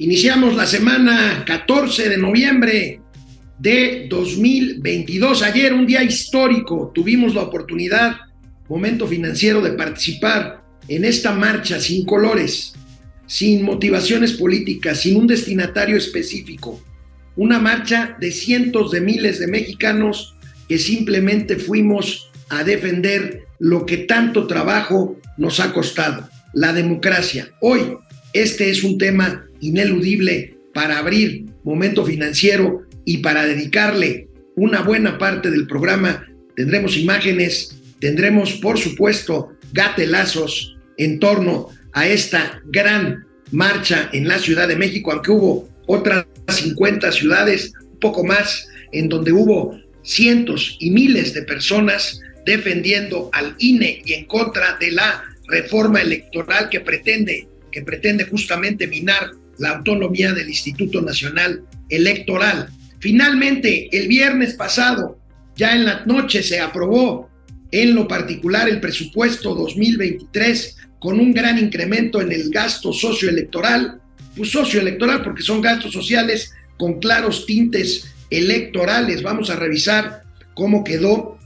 Iniciamos la semana 14 de noviembre de 2022. Ayer, un día histórico, tuvimos la oportunidad, momento financiero, de participar en esta marcha sin colores, sin motivaciones políticas, sin un destinatario específico. Una marcha de cientos de miles de mexicanos que simplemente fuimos a defender lo que tanto trabajo nos ha costado, la democracia. Hoy, este es un tema ineludible para abrir momento financiero y para dedicarle una buena parte del programa. Tendremos imágenes, tendremos por supuesto gatelazos en torno a esta gran marcha en la Ciudad de México, aunque hubo otras 50 ciudades, un poco más, en donde hubo cientos y miles de personas defendiendo al INE y en contra de la reforma electoral que pretende, que pretende justamente minar la autonomía del Instituto Nacional Electoral. Finalmente, el viernes pasado, ya en la noche, se aprobó en lo particular el presupuesto 2023 con un gran incremento en el gasto socioelectoral, pues socioelectoral porque son gastos sociales con claros tintes electorales. Vamos a revisar cómo quedó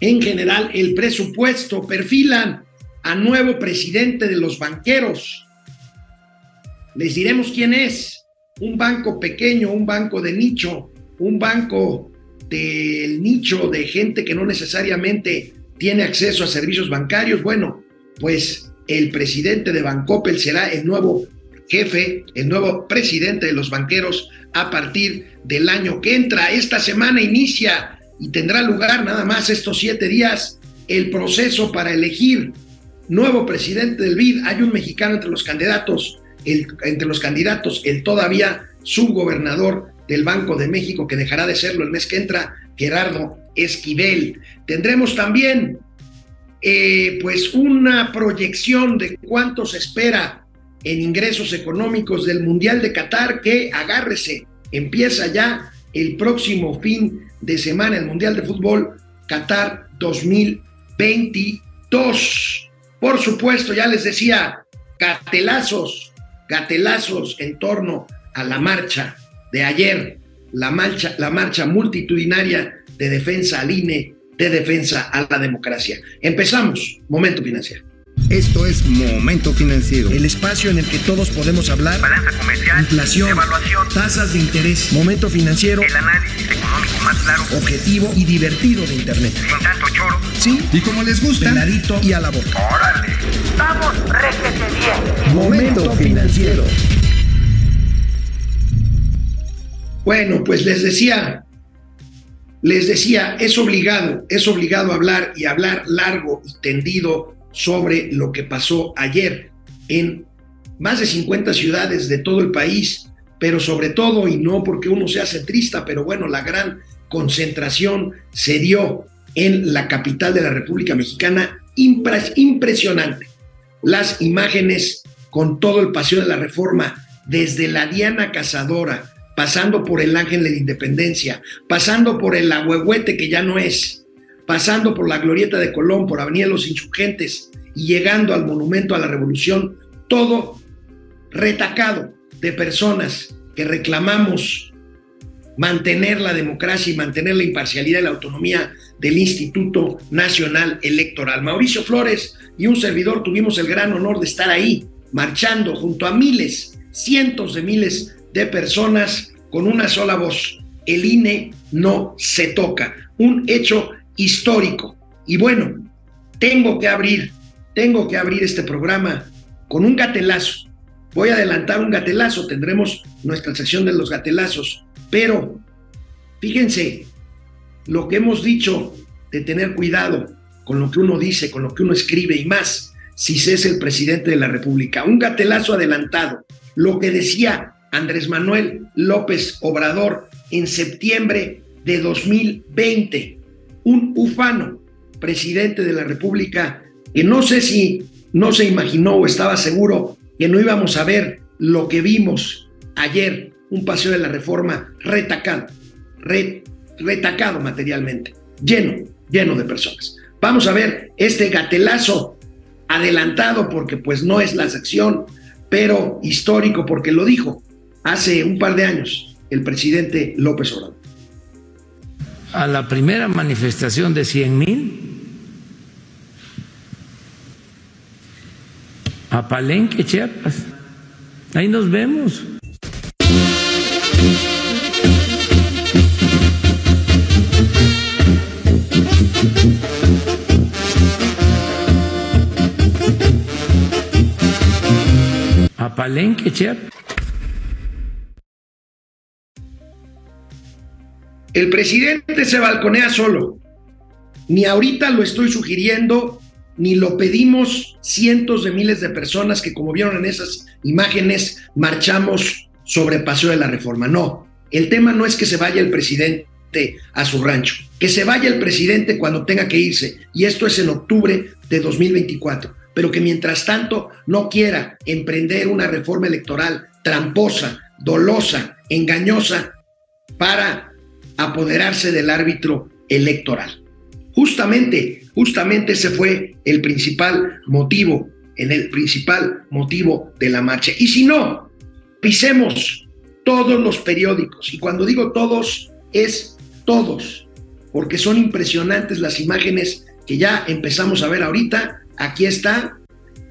en general el presupuesto. Perfilan a nuevo presidente de los banqueros, les diremos quién es. Un banco pequeño, un banco de nicho, un banco del nicho de gente que no necesariamente tiene acceso a servicios bancarios. Bueno, pues el presidente de Bancoppel será el nuevo jefe, el nuevo presidente de los banqueros a partir del año que entra. Esta semana inicia y tendrá lugar nada más estos siete días el proceso para elegir nuevo presidente del BID. Hay un mexicano entre los candidatos entre los candidatos el todavía subgobernador del Banco de México, que dejará de serlo el mes que entra, Gerardo Esquivel. Tendremos también eh, pues una proyección de cuánto se espera en ingresos económicos del Mundial de Qatar, que agárrese, empieza ya el próximo fin de semana el Mundial de Fútbol Qatar 2022. Por supuesto, ya les decía, cartelazos gatelazos en torno a la marcha de ayer, la marcha, la marcha multitudinaria de defensa al INE, de defensa a la democracia. Empezamos, momento financiero. Esto es Momento Financiero. El espacio en el que todos podemos hablar. Balanza comercial. Inflación. Evaluación. Tasas de interés. Momento financiero. El análisis económico más claro. Objetivo y divertido de Internet. Sin tanto choro. Sí. Y como les gusta. Peladito y a la boca. Órale. Vamos, réjete bien. Momento Financiero. Bueno, pues les decía, les decía, es obligado, es obligado hablar y hablar largo y tendido sobre lo que pasó ayer en más de 50 ciudades de todo el país, pero sobre todo, y no porque uno sea centrista, pero bueno, la gran concentración se dio en la capital de la República Mexicana, impresionante. Las imágenes con todo el paseo de la reforma, desde la Diana Cazadora, pasando por el Ángel de la Independencia, pasando por el Agüehuete que ya no es, pasando por la Glorieta de Colón, por Avenida de los Insurgentes y llegando al Monumento a la Revolución, todo retacado de personas que reclamamos mantener la democracia y mantener la imparcialidad y la autonomía del Instituto Nacional Electoral. Mauricio Flores y un servidor tuvimos el gran honor de estar ahí, marchando junto a miles, cientos de miles de personas con una sola voz. El INE no se toca. Un hecho histórico. Y bueno, tengo que abrir, tengo que abrir este programa con un gatelazo. Voy a adelantar un gatelazo, tendremos nuestra sección de los gatelazos, pero fíjense lo que hemos dicho de tener cuidado con lo que uno dice, con lo que uno escribe y más si se es el presidente de la República. Un gatelazo adelantado, lo que decía Andrés Manuel López Obrador en septiembre de 2020 un ufano, presidente de la República, que no sé si no se imaginó o estaba seguro que no íbamos a ver lo que vimos ayer, un paseo de la reforma retacado, retacado materialmente, lleno, lleno de personas. Vamos a ver este gatelazo adelantado porque pues no es la sección, pero histórico porque lo dijo hace un par de años el presidente López Obrador. A la primera manifestación de 100 mil, a Palenque, Chiapas. Ahí nos vemos. El presidente se balconea solo. Ni ahorita lo estoy sugiriendo, ni lo pedimos cientos de miles de personas que, como vieron en esas imágenes, marchamos sobre Paseo de la Reforma. No, el tema no es que se vaya el presidente a su rancho, que se vaya el presidente cuando tenga que irse, y esto es en octubre de 2024, pero que mientras tanto no quiera emprender una reforma electoral tramposa, dolosa, engañosa, para apoderarse del árbitro electoral. Justamente, justamente ese fue el principal motivo, en el principal motivo de la marcha. Y si no, pisemos todos los periódicos. Y cuando digo todos, es todos, porque son impresionantes las imágenes que ya empezamos a ver ahorita. Aquí está,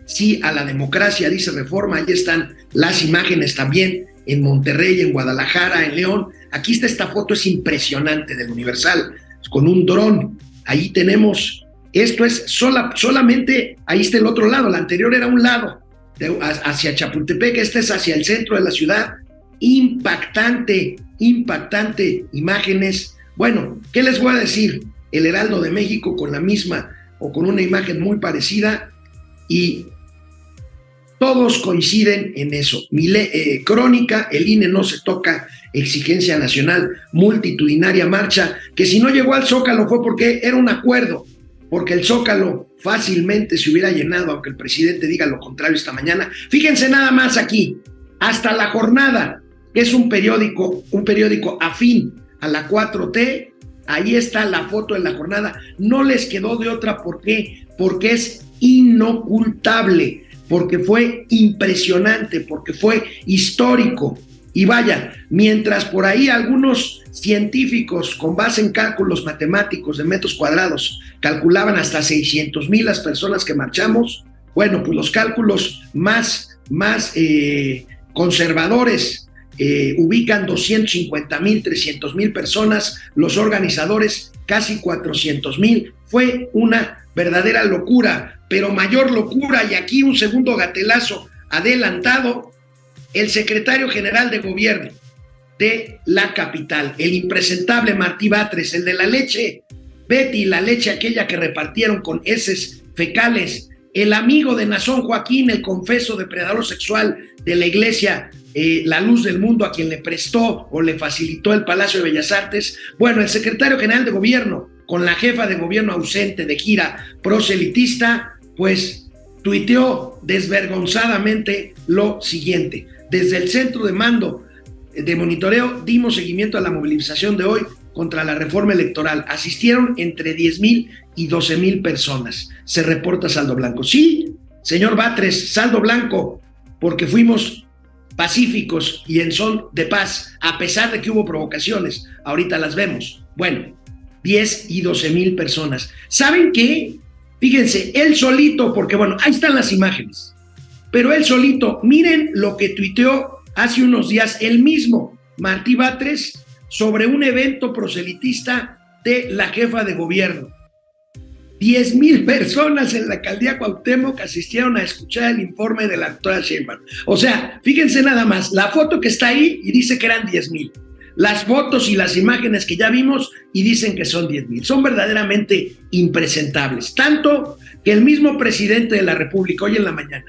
sí a la democracia, dice Reforma, ahí están las imágenes también en Monterrey, en Guadalajara, en León. Aquí está esta foto, es impresionante del Universal, con un dron. Ahí tenemos, esto es sola, solamente, ahí está el otro lado, la anterior era un lado, hacia Chapultepec, este es hacia el centro de la ciudad. Impactante, impactante imágenes. Bueno, ¿qué les voy a decir? El Heraldo de México con la misma o con una imagen muy parecida y todos coinciden en eso. Eh, crónica, el INE no se toca, exigencia nacional, multitudinaria marcha, que si no llegó al Zócalo fue porque era un acuerdo, porque el Zócalo fácilmente se hubiera llenado, aunque el presidente diga lo contrario esta mañana. Fíjense nada más aquí, hasta la jornada, que es un periódico, un periódico afín a la 4T, ahí está la foto de la jornada, no les quedó de otra, ¿por qué? Porque es inocultable porque fue impresionante, porque fue histórico. Y vaya, mientras por ahí algunos científicos con base en cálculos matemáticos de metros cuadrados calculaban hasta 600 mil las personas que marchamos, bueno, pues los cálculos más, más eh, conservadores eh, ubican 250 mil, 300 mil personas, los organizadores casi 400 mil. Fue una verdadera locura, pero mayor locura, y aquí un segundo gatelazo adelantado, el secretario general de gobierno de la capital, el impresentable Martí Batres, el de la leche, Betty, la leche aquella que repartieron con heces fecales, el amigo de Nazón Joaquín, el confeso depredador sexual de la iglesia eh, La Luz del Mundo, a quien le prestó o le facilitó el Palacio de Bellas Artes. Bueno, el secretario general de gobierno, con la jefa de gobierno ausente de gira proselitista, pues tuiteó desvergonzadamente lo siguiente. Desde el centro de mando de monitoreo dimos seguimiento a la movilización de hoy contra la reforma electoral. Asistieron entre 10 mil y 12 mil personas. Se reporta saldo blanco. Sí, señor Batres, saldo blanco, porque fuimos pacíficos y en son de paz, a pesar de que hubo provocaciones. Ahorita las vemos. Bueno, 10 y 12 mil personas. ¿Saben qué? Fíjense, él solito, porque bueno, ahí están las imágenes, pero él solito, miren lo que tuiteó hace unos días el mismo Martí Batres sobre un evento proselitista de la jefa de gobierno. 10 mil personas en la alcaldía Cuauhtémoc asistieron a escuchar el informe de la doctora Sheinbaum. O sea, fíjense nada más, la foto que está ahí y dice que eran 10 mil las fotos y las imágenes que ya vimos y dicen que son 10 mil. Son verdaderamente impresentables. Tanto que el mismo presidente de la República hoy en la mañana,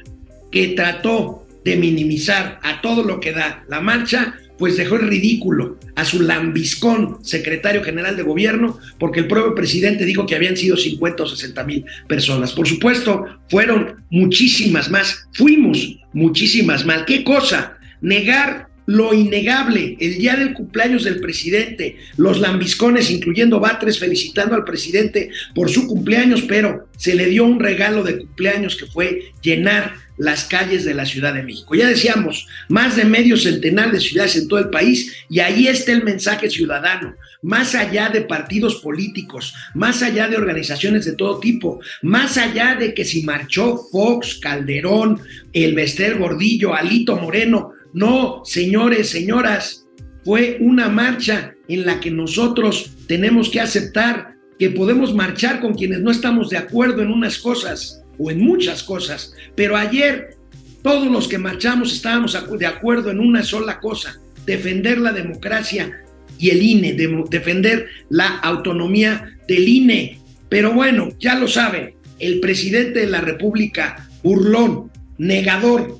que trató de minimizar a todo lo que da la marcha, pues dejó el ridículo a su lambiscón secretario general de gobierno, porque el propio presidente dijo que habían sido 50 o 60 mil personas. Por supuesto, fueron muchísimas más, fuimos muchísimas más. ¿Qué cosa? Negar lo innegable, el día del cumpleaños del presidente, los lambiscones, incluyendo Batres, felicitando al presidente por su cumpleaños, pero se le dio un regalo de cumpleaños que fue llenar las calles de la Ciudad de México. Ya decíamos, más de medio centenar de ciudades en todo el país y ahí está el mensaje ciudadano, más allá de partidos políticos, más allá de organizaciones de todo tipo, más allá de que si marchó Fox, Calderón, el Bester Gordillo, Alito Moreno, no, señores, señoras, fue una marcha en la que nosotros tenemos que aceptar que podemos marchar con quienes no estamos de acuerdo en unas cosas o en muchas cosas, pero ayer todos los que marchamos estábamos de acuerdo en una sola cosa, defender la democracia y el INE, defender la autonomía del INE. Pero bueno, ya lo saben, el presidente de la República, burlón, negador,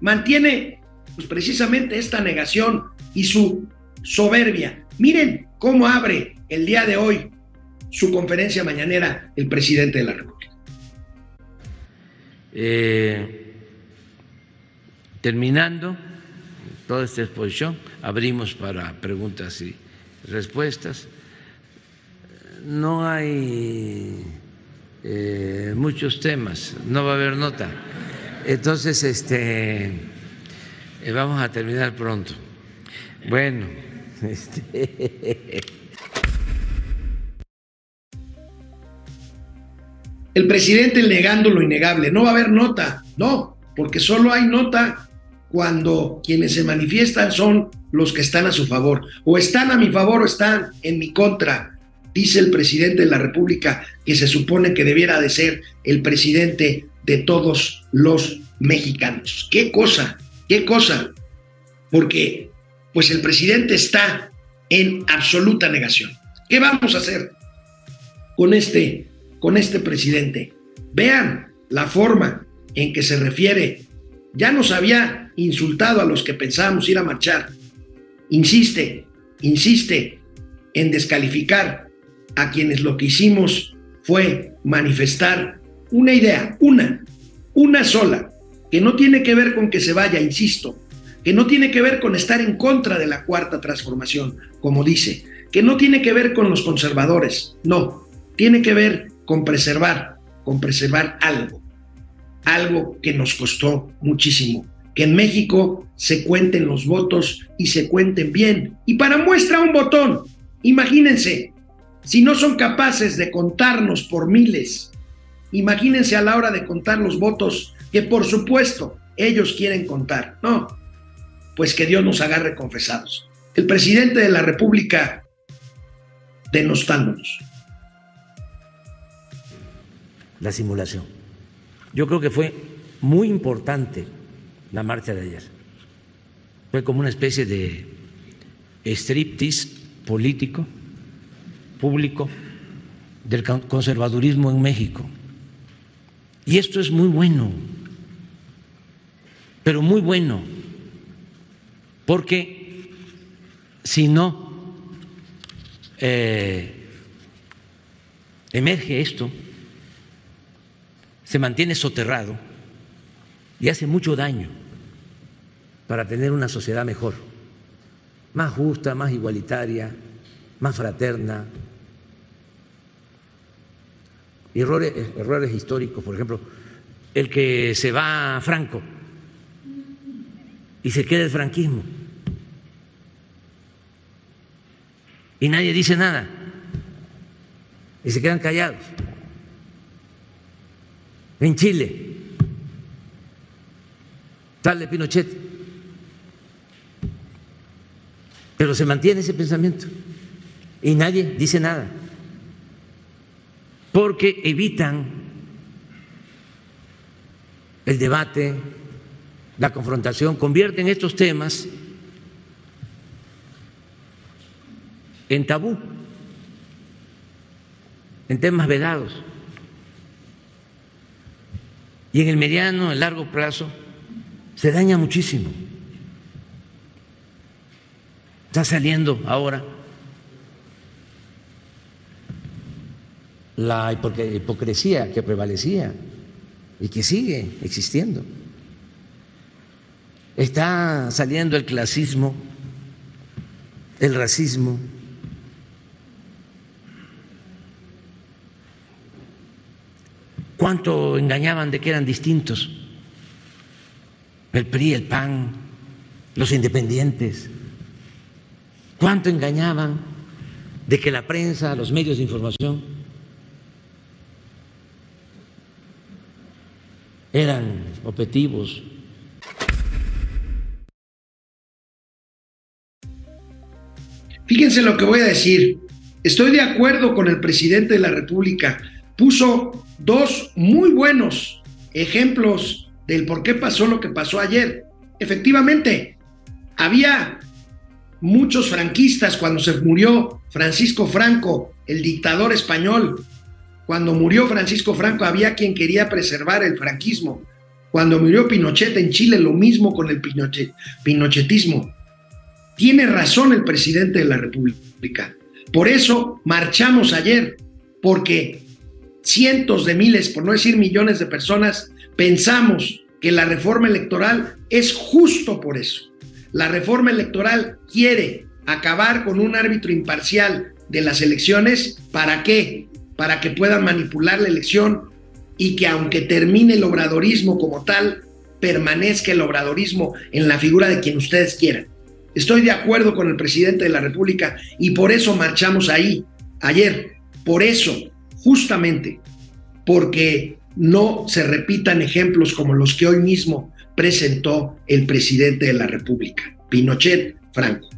mantiene pues precisamente esta negación y su soberbia. Miren cómo abre el día de hoy su conferencia mañanera el presidente de la República. Eh, terminando toda esta exposición, abrimos para preguntas y respuestas. No hay eh, muchos temas, no va a haber nota. Entonces, este, eh, vamos a terminar pronto. Bueno, este. El presidente negando lo innegable. No va a haber nota, no, porque solo hay nota cuando quienes se manifiestan son los que están a su favor. O están a mi favor o están en mi contra, dice el presidente de la República, que se supone que debiera de ser el presidente de todos los mexicanos. ¿Qué cosa? ¿Qué cosa? Porque pues el presidente está en absoluta negación. ¿Qué vamos a hacer con este con este presidente. Vean la forma en que se refiere. Ya nos había insultado a los que pensábamos ir a marchar. Insiste, insiste en descalificar a quienes lo que hicimos fue manifestar una idea, una, una sola, que no tiene que ver con que se vaya, insisto, que no tiene que ver con estar en contra de la cuarta transformación, como dice, que no tiene que ver con los conservadores, no, tiene que ver con preservar, con preservar algo, algo que nos costó muchísimo, que en México se cuenten los votos y se cuenten bien. Y para muestra un botón, imagínense, si no son capaces de contarnos por miles, imagínense a la hora de contar los votos que por supuesto ellos quieren contar. No, pues que Dios nos agarre confesados. El presidente de la República denostándonos la simulación. Yo creo que fue muy importante la marcha de ayer. Fue como una especie de striptease político, público, del conservadurismo en México. Y esto es muy bueno, pero muy bueno, porque si no eh, emerge esto, se mantiene soterrado y hace mucho daño para tener una sociedad mejor, más justa, más igualitaria, más fraterna. Errores, errores históricos, por ejemplo, el que se va a Franco y se queda el franquismo y nadie dice nada y se quedan callados en Chile. Sale Pinochet. Pero se mantiene ese pensamiento y nadie dice nada. Porque evitan el debate, la confrontación, convierten estos temas en tabú, en temas vedados. Y en el mediano, el largo plazo, se daña muchísimo. Está saliendo ahora la hipocresía que prevalecía y que sigue existiendo. Está saliendo el clasismo, el racismo, cuánto engañaban de que eran distintos el PRI, el PAN, los independientes. ¿Cuánto engañaban de que la prensa, los medios de información eran objetivos? Fíjense lo que voy a decir. Estoy de acuerdo con el presidente de la República. Puso dos muy buenos ejemplos del por qué pasó lo que pasó ayer. Efectivamente, había muchos franquistas cuando se murió Francisco Franco, el dictador español. Cuando murió Francisco Franco había quien quería preservar el franquismo. Cuando murió Pinochet en Chile, lo mismo con el pinochet, pinochetismo. Tiene razón el presidente de la República. Por eso marchamos ayer, porque cientos de miles, por no decir millones de personas, pensamos que la reforma electoral es justo por eso. La reforma electoral quiere acabar con un árbitro imparcial de las elecciones. ¿Para qué? Para que puedan manipular la elección y que aunque termine el obradorismo como tal, permanezca el obradorismo en la figura de quien ustedes quieran. Estoy de acuerdo con el presidente de la República y por eso marchamos ahí ayer. Por eso, justamente, porque no se repitan ejemplos como los que hoy mismo presentó el presidente de la República, Pinochet Franco.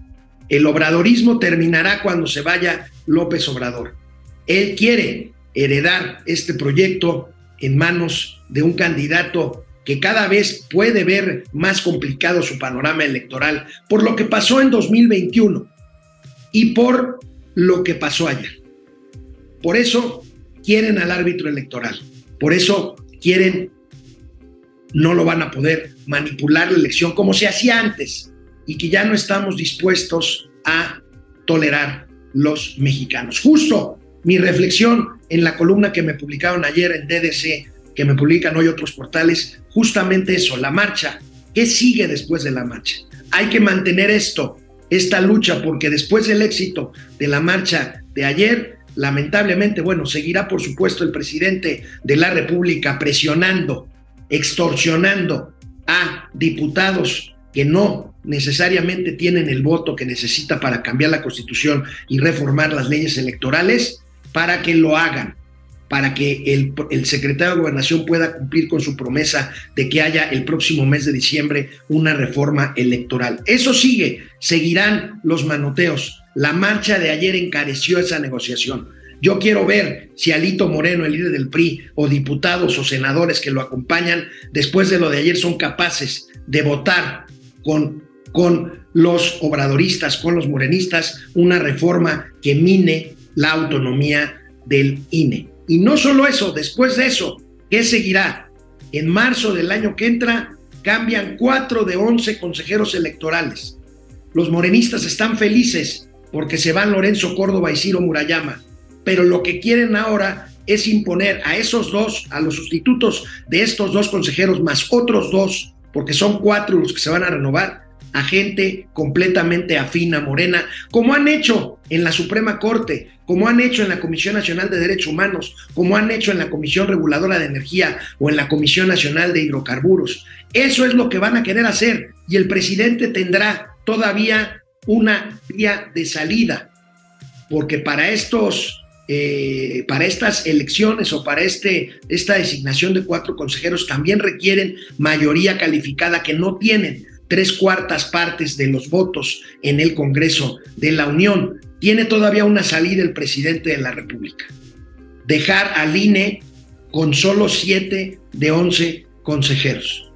El obradorismo terminará cuando se vaya López Obrador. Él quiere heredar este proyecto en manos de un candidato que cada vez puede ver más complicado su panorama electoral por lo que pasó en 2021 y por lo que pasó ayer. Por eso quieren al árbitro electoral, por eso quieren, no lo van a poder manipular la elección como se hacía antes y que ya no estamos dispuestos a tolerar los mexicanos. Justo mi reflexión en la columna que me publicaron ayer en DDC que me publican hoy otros portales, justamente eso, la marcha. ¿Qué sigue después de la marcha? Hay que mantener esto, esta lucha, porque después del éxito de la marcha de ayer, lamentablemente, bueno, seguirá por supuesto el presidente de la República presionando, extorsionando a diputados que no necesariamente tienen el voto que necesita para cambiar la constitución y reformar las leyes electorales, para que lo hagan para que el, secretario de Gobernación pueda cumplir con su promesa de que haya el próximo mes de diciembre una reforma electoral. Eso sigue, seguirán los manoteos. La marcha de ayer encareció esa negociación. Yo quiero ver si Alito Moreno, el líder del PRI, o diputados o senadores que lo acompañan, después de lo de ayer, son capaces de votar con, con los obradoristas, con los morenistas, una reforma que mine la autonomía del INE. Y no solo eso, después de eso, ¿qué seguirá? En marzo del año que entra cambian cuatro de once consejeros electorales. Los morenistas están felices porque se van Lorenzo Córdoba y Ciro Murayama, pero lo que quieren ahora es imponer a esos dos, a los sustitutos de estos dos consejeros más otros dos, porque son cuatro los que se van a renovar, a gente completamente afina, morena, como han hecho en la Suprema Corte, como han hecho en la Comisión Nacional de Derechos Humanos, como han hecho en la Comisión Reguladora de Energía o en la Comisión Nacional de Hidrocarburos. Eso es lo que van a querer hacer y el presidente tendrá todavía una vía de salida, porque para estos eh, para estas elecciones o para este, esta designación de cuatro consejeros también requieren mayoría calificada que no tienen tres cuartas partes de los votos en el Congreso de la Unión. Tiene todavía una salida el presidente de la República. Dejar al INE con solo siete de once consejeros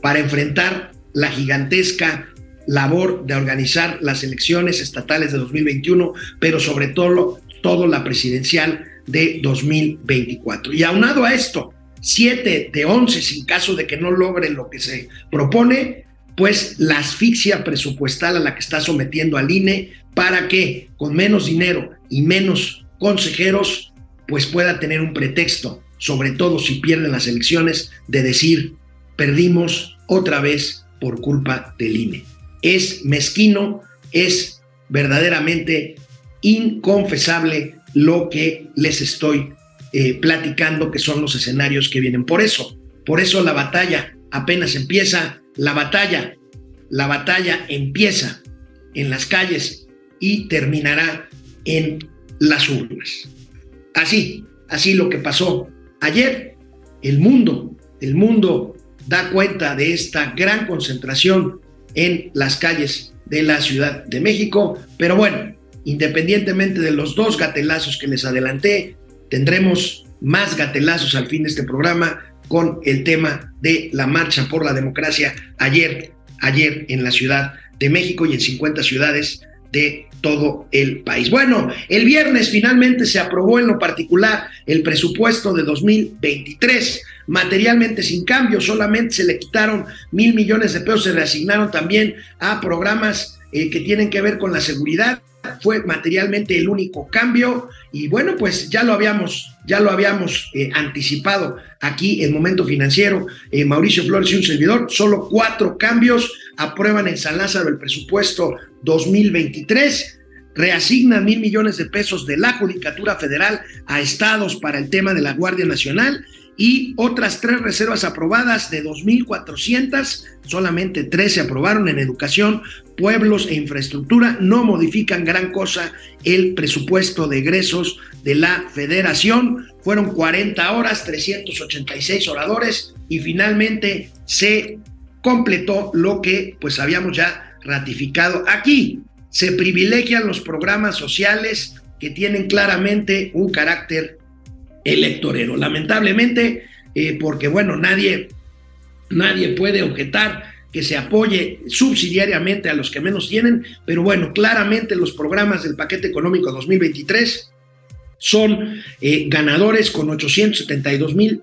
para enfrentar la gigantesca labor de organizar las elecciones estatales de 2021, pero sobre todo, todo la presidencial de 2024. Y aunado a esto, siete de once, sin caso de que no logren lo que se propone, pues la asfixia presupuestal a la que está sometiendo al INE para que con menos dinero y menos consejeros, pues pueda tener un pretexto, sobre todo si pierden las elecciones, de decir, perdimos otra vez por culpa del INE. Es mezquino, es verdaderamente inconfesable lo que les estoy eh, platicando, que son los escenarios que vienen. Por eso, por eso la batalla apenas empieza la batalla. La batalla empieza en las calles y terminará en las urnas. Así, así lo que pasó ayer, el mundo, el mundo da cuenta de esta gran concentración en las calles de la Ciudad de México, pero bueno, independientemente de los dos gatelazos que les adelanté, tendremos más gatelazos al fin de este programa con el tema de la marcha por la democracia ayer, ayer en la Ciudad de México y en 50 ciudades de todo el país. Bueno, el viernes finalmente se aprobó en lo particular el presupuesto de 2023, materialmente sin cambio, solamente se le quitaron mil millones de pesos, se reasignaron también a programas eh, que tienen que ver con la seguridad. Fue materialmente el único cambio y bueno, pues ya lo habíamos, ya lo habíamos eh, anticipado aquí en Momento Financiero, eh, Mauricio Flores y un servidor, solo cuatro cambios aprueban en San Lázaro el presupuesto 2023 reasignan mil millones de pesos de la Judicatura Federal a estados para el tema de la Guardia Nacional y otras tres reservas aprobadas de 2.400, solamente tres se aprobaron en educación, pueblos e infraestructura, no modifican gran cosa el presupuesto de egresos de la federación, fueron 40 horas, 386 oradores y finalmente se completó lo que pues habíamos ya ratificado aquí. Se privilegian los programas sociales que tienen claramente un carácter electorero. Lamentablemente, eh, porque bueno, nadie, nadie puede objetar que se apoye subsidiariamente a los que menos tienen, pero bueno, claramente los programas del paquete económico 2023 son eh, ganadores con 872 mil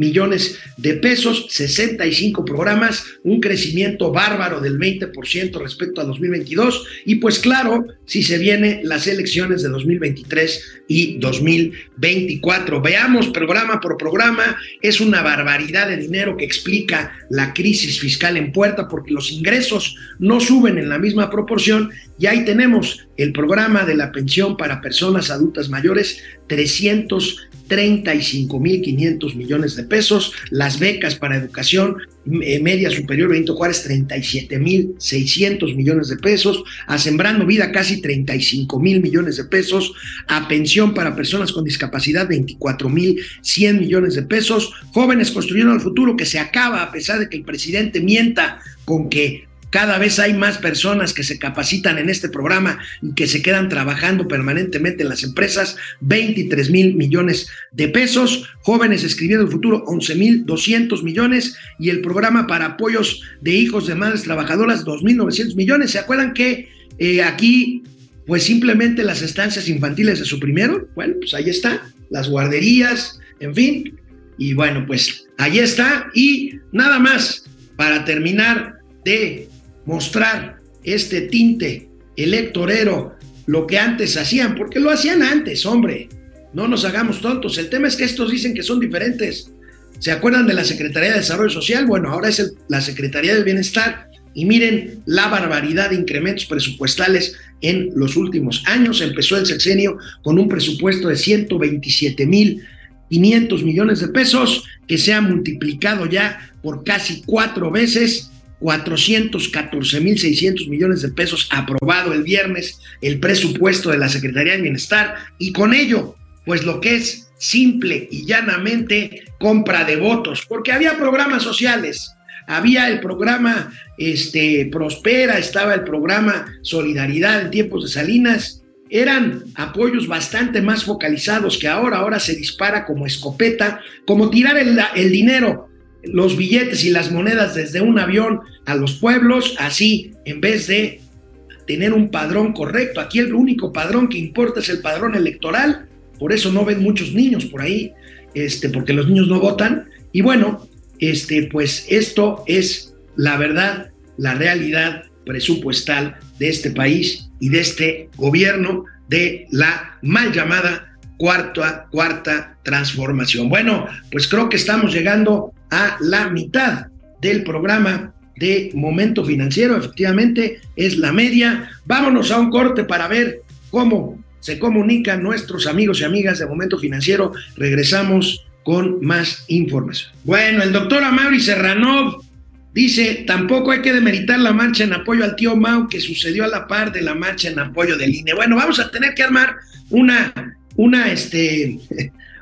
millones de pesos, 65 programas, un crecimiento bárbaro del 20% respecto a 2022 y pues claro, si se vienen las elecciones de 2023 y 2024. Veamos programa por programa, es una barbaridad de dinero que explica la crisis fiscal en puerta porque los ingresos no suben en la misma proporción. Y ahí tenemos el programa de la pensión para personas adultas mayores, 335.500 millones de pesos, las becas para educación eh, media superior Benito Juárez, 37.600 millones de pesos, a Sembrando Vida casi 35 mil millones de pesos, a pensión para personas con discapacidad 24.100 millones de pesos, jóvenes construyendo el futuro que se acaba a pesar de que el presidente mienta con que cada vez hay más personas que se capacitan en este programa y que se quedan trabajando permanentemente en las empresas, 23 mil millones de pesos, jóvenes escribiendo el futuro, 11 mil 200 millones y el programa para apoyos de hijos de madres trabajadoras, 2.900 millones. ¿Se acuerdan que eh, aquí, pues simplemente las estancias infantiles se suprimieron? Bueno, pues ahí está, las guarderías, en fin. Y bueno, pues ahí está. Y nada más, para terminar de mostrar este tinte electorero, lo que antes hacían, porque lo hacían antes, hombre. No nos hagamos tontos. El tema es que estos dicen que son diferentes. ¿Se acuerdan de la Secretaría de Desarrollo Social? Bueno, ahora es la Secretaría del Bienestar. Y miren la barbaridad de incrementos presupuestales en los últimos años. Empezó el sexenio con un presupuesto de 127 mil 500 millones de pesos, que se ha multiplicado ya por casi cuatro veces 414.600 millones de pesos aprobado el viernes el presupuesto de la Secretaría de Bienestar. Y con ello, pues lo que es simple y llanamente compra de votos, porque había programas sociales, había el programa este, Prospera, estaba el programa Solidaridad en tiempos de Salinas, eran apoyos bastante más focalizados que ahora, ahora se dispara como escopeta, como tirar el, el dinero los billetes y las monedas desde un avión a los pueblos, así en vez de tener un padrón correcto. Aquí el único padrón que importa es el padrón electoral, por eso no ven muchos niños por ahí, este, porque los niños no votan. Y bueno, este, pues esto es la verdad, la realidad presupuestal de este país y de este gobierno de la mal llamada cuarta, cuarta transformación. Bueno, pues creo que estamos llegando a la mitad del programa de Momento Financiero. Efectivamente, es la media. Vámonos a un corte para ver cómo se comunican nuestros amigos y amigas de Momento Financiero. Regresamos con más información. Bueno, el doctor Amaury Serranov dice, tampoco hay que demeritar la marcha en apoyo al tío Mau que sucedió a la par de la marcha en apoyo del INE. Bueno, vamos a tener que armar una, una, este,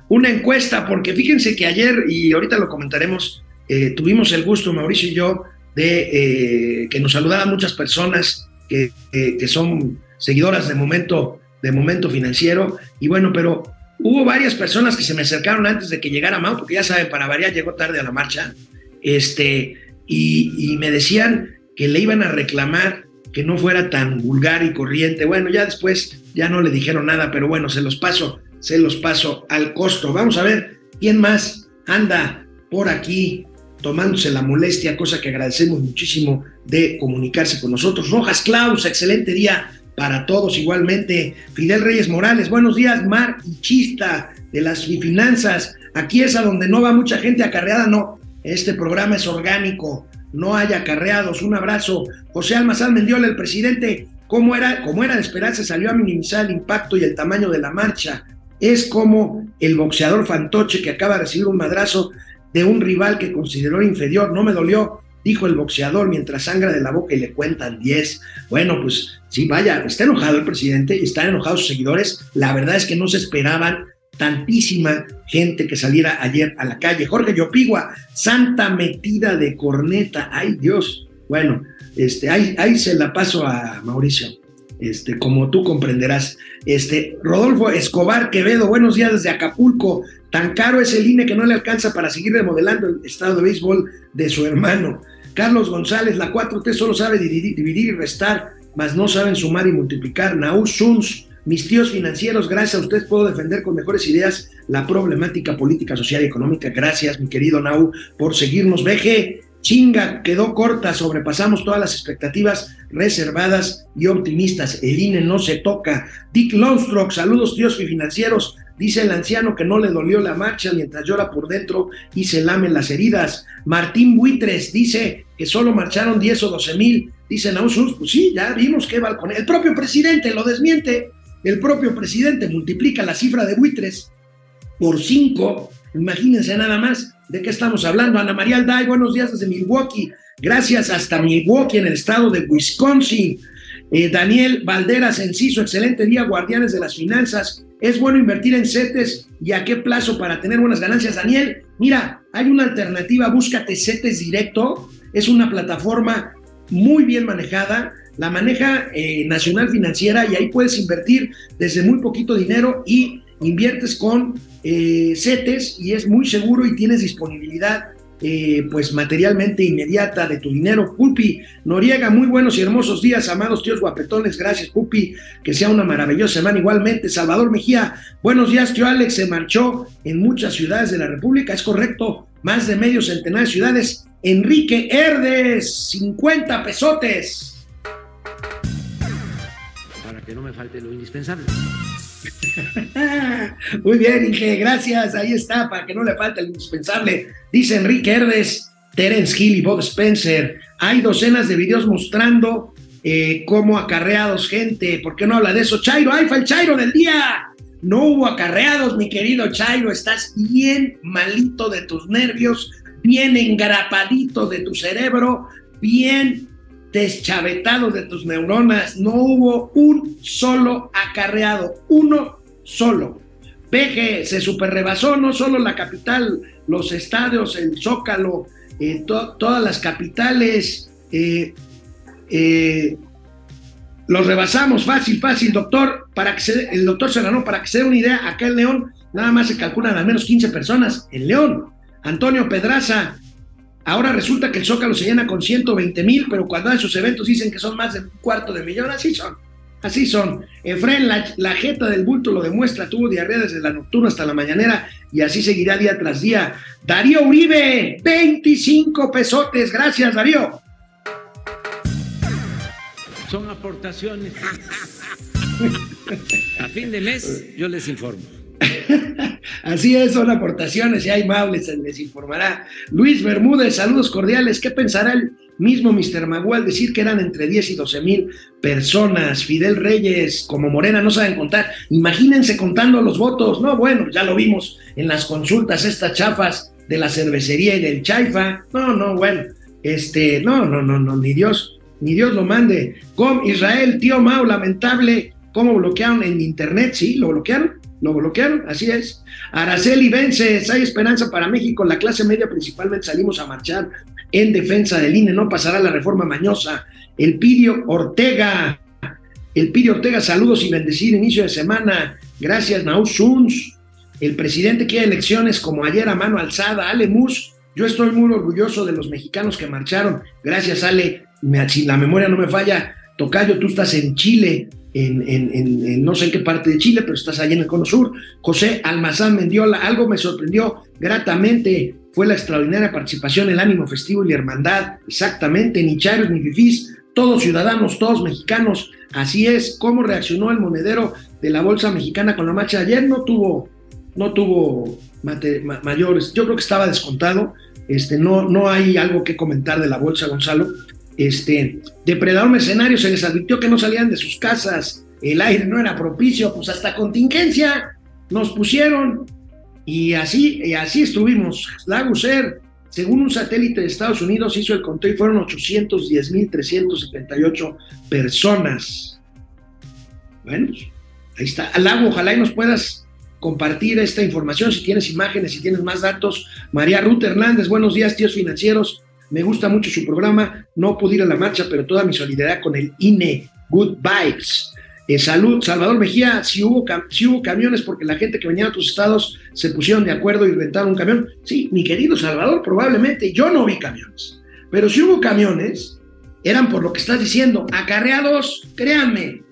una encuesta, porque fíjense que ayer, y ahorita lo comentaremos, eh, tuvimos el gusto, Mauricio y yo, de eh, que nos saludaran muchas personas que, eh, que son seguidoras de momento, de momento financiero, y bueno, pero hubo varias personas que se me acercaron antes de que llegara Mau, porque ya saben, para variar llegó tarde a la marcha, este, y, y me decían que le iban a reclamar que no fuera tan vulgar y corriente. Bueno, ya después ya no le dijeron nada, pero bueno, se los paso, se los paso al costo. Vamos a ver quién más anda por aquí tomándose la molestia, cosa que agradecemos muchísimo de comunicarse con nosotros. Rojas Klaus, excelente día para todos igualmente. Fidel Reyes Morales, buenos días, Mar y Chista de las finanzas. Aquí es a donde no va mucha gente acarreada, no. Este programa es orgánico, no hay acarreados. Un abrazo. José Almazán Mendiola, el presidente, como era, como era de esperarse, salió a minimizar el impacto y el tamaño de la marcha. Es como el boxeador fantoche que acaba de recibir un madrazo de un rival que consideró inferior. No me dolió, dijo el boxeador mientras sangra de la boca y le cuentan 10. Bueno, pues sí, vaya, está enojado el presidente y están enojados sus seguidores. La verdad es que no se esperaban tantísima gente que saliera ayer a la calle. Jorge Yopigua, santa metida de corneta. Ay Dios. Bueno, este, ahí, ahí se la paso a Mauricio. Este, como tú comprenderás. Este, Rodolfo Escobar Quevedo, buenos días desde Acapulco. Tan caro es el INE que no le alcanza para seguir remodelando el estado de béisbol de su hermano. Carlos González, la 4T solo sabe dividir, y restar, mas no saben sumar y multiplicar. Naú Suns, mis tíos financieros, gracias a ustedes puedo defender con mejores ideas la problemática política, social y económica. Gracias, mi querido Nau, por seguirnos. Veje, chinga, quedó corta, sobrepasamos todas las expectativas reservadas y optimistas. El INE no se toca. Dick Lonstrock, saludos tíos financieros. Dice el anciano que no le dolió la marcha mientras llora por dentro y se lame las heridas. Martín Buitres dice que solo marcharon 10 o 12 mil. Dice Nausus, pues sí, ya vimos que balcón. El propio presidente lo desmiente. El propio presidente multiplica la cifra de buitres por 5. Imagínense nada más de qué estamos hablando. Ana María Alday, buenos días desde Milwaukee. Gracias hasta Milwaukee en el estado de Wisconsin. Eh, Daniel Valderas Enciso, excelente día, guardianes de las finanzas. ¿Es bueno invertir en CETES y a qué plazo para tener buenas ganancias? Daniel, mira, hay una alternativa, búscate CETES Directo. Es una plataforma muy bien manejada, la maneja eh, Nacional Financiera y ahí puedes invertir desde muy poquito dinero y inviertes con eh, CETES y es muy seguro y tienes disponibilidad eh, pues materialmente inmediata de tu dinero. Pupi Noriega, muy buenos y hermosos días, amados tíos guapetones. Gracias, Pupi. Que sea una maravillosa semana igualmente. Salvador Mejía, buenos días, tío Alex. Se marchó en muchas ciudades de la República, es correcto. Más de medio centenar de ciudades. Enrique Herdes, 50 pesotes. Para que no me falte lo indispensable. Muy bien, Inge, gracias. Ahí está, para que no le falte el indispensable. Dice Enrique Herdes, Terence Hill y Bob Spencer. Hay docenas de videos mostrando eh, cómo acarreados gente. ¿Por qué no habla de eso? Chairo, ahí fue el Chairo del día. No hubo acarreados, mi querido Chairo. Estás bien malito de tus nervios, bien engrapadito de tu cerebro, bien deschavetado de tus neuronas. No hubo un solo acarreado, uno solo. Peje se superrebasó no solo la capital, los estadios, el Zócalo, eh, to todas las capitales. Eh, eh, los rebasamos fácil, fácil, doctor. Para que se, el doctor Serrano, para que se dé una idea, acá en León nada más se calculan al menos 15 personas. En León, Antonio Pedraza, Ahora resulta que el Zócalo se llena con 120 mil, pero cuando hay sus eventos dicen que son más de un cuarto de millón. Así son. Así son. Efraín, la, la jeta del bulto lo demuestra. Tuvo diarrea desde la nocturna hasta la mañanera y así seguirá día tras día. Darío Uribe, 25 pesotes. Gracias, Darío. Son aportaciones. A fin de mes yo les informo. Así es, son aportaciones y hay Mables, les informará. Luis Bermúdez, saludos cordiales. ¿Qué pensará el Mismo Mr. Magual decir que eran entre 10 y 12 mil personas. Fidel Reyes, como Morena, no saben contar. Imagínense contando los votos. No, bueno, ya lo vimos en las consultas, estas chafas de la cervecería y del chaifa. No, no, bueno, este, no, no, no, no, ni Dios, ni Dios lo mande. Com Israel, tío Mau, lamentable, cómo bloquearon en internet, sí, lo bloquearon, lo bloquearon, así es. Araceli Vences, hay esperanza para México, la clase media principalmente salimos a marchar en defensa del INE, no pasará la reforma mañosa. El Pidio Ortega, el Pidio Ortega, saludos y bendecir inicio de semana. Gracias, Nau Suns. El presidente quiere elecciones como ayer a mano alzada. Ale Mus, yo estoy muy orgulloso de los mexicanos que marcharon. Gracias, Ale. si la memoria no me falla, Tocayo, tú estás en Chile, en, en, no sé en qué parte de Chile, pero estás allí en el Cono Sur. José Almazán Mendiola, algo me sorprendió gratamente. Fue la extraordinaria participación, el ánimo festivo y la hermandad, exactamente, ni chairos ni fifís, todos ciudadanos, todos mexicanos, así es, cómo reaccionó el monedero de la bolsa mexicana con la marcha de ayer, no tuvo, no tuvo mayores, yo creo que estaba descontado, este, no, no hay algo que comentar de la bolsa, Gonzalo, este, depredador mercenario se les advirtió que no salían de sus casas, el aire no era propicio, pues hasta contingencia nos pusieron, y así, y así estuvimos. Laguser, según un satélite de Estados Unidos, hizo el conteo y fueron 810.378 personas. Bueno, pues, ahí está. Lago, ojalá y nos puedas compartir esta información si tienes imágenes, si tienes más datos. María Ruth Hernández, buenos días, tíos financieros. Me gusta mucho su programa. No pude ir a la marcha, pero toda mi solidaridad con el INE. Good vibes. Eh, salud, Salvador Mejía, si hubo, si hubo camiones porque la gente que venía a otros estados se pusieron de acuerdo y rentaron un camión. Sí, mi querido Salvador, probablemente yo no vi camiones. Pero si hubo camiones, eran por lo que estás diciendo. Acarreados, créanme,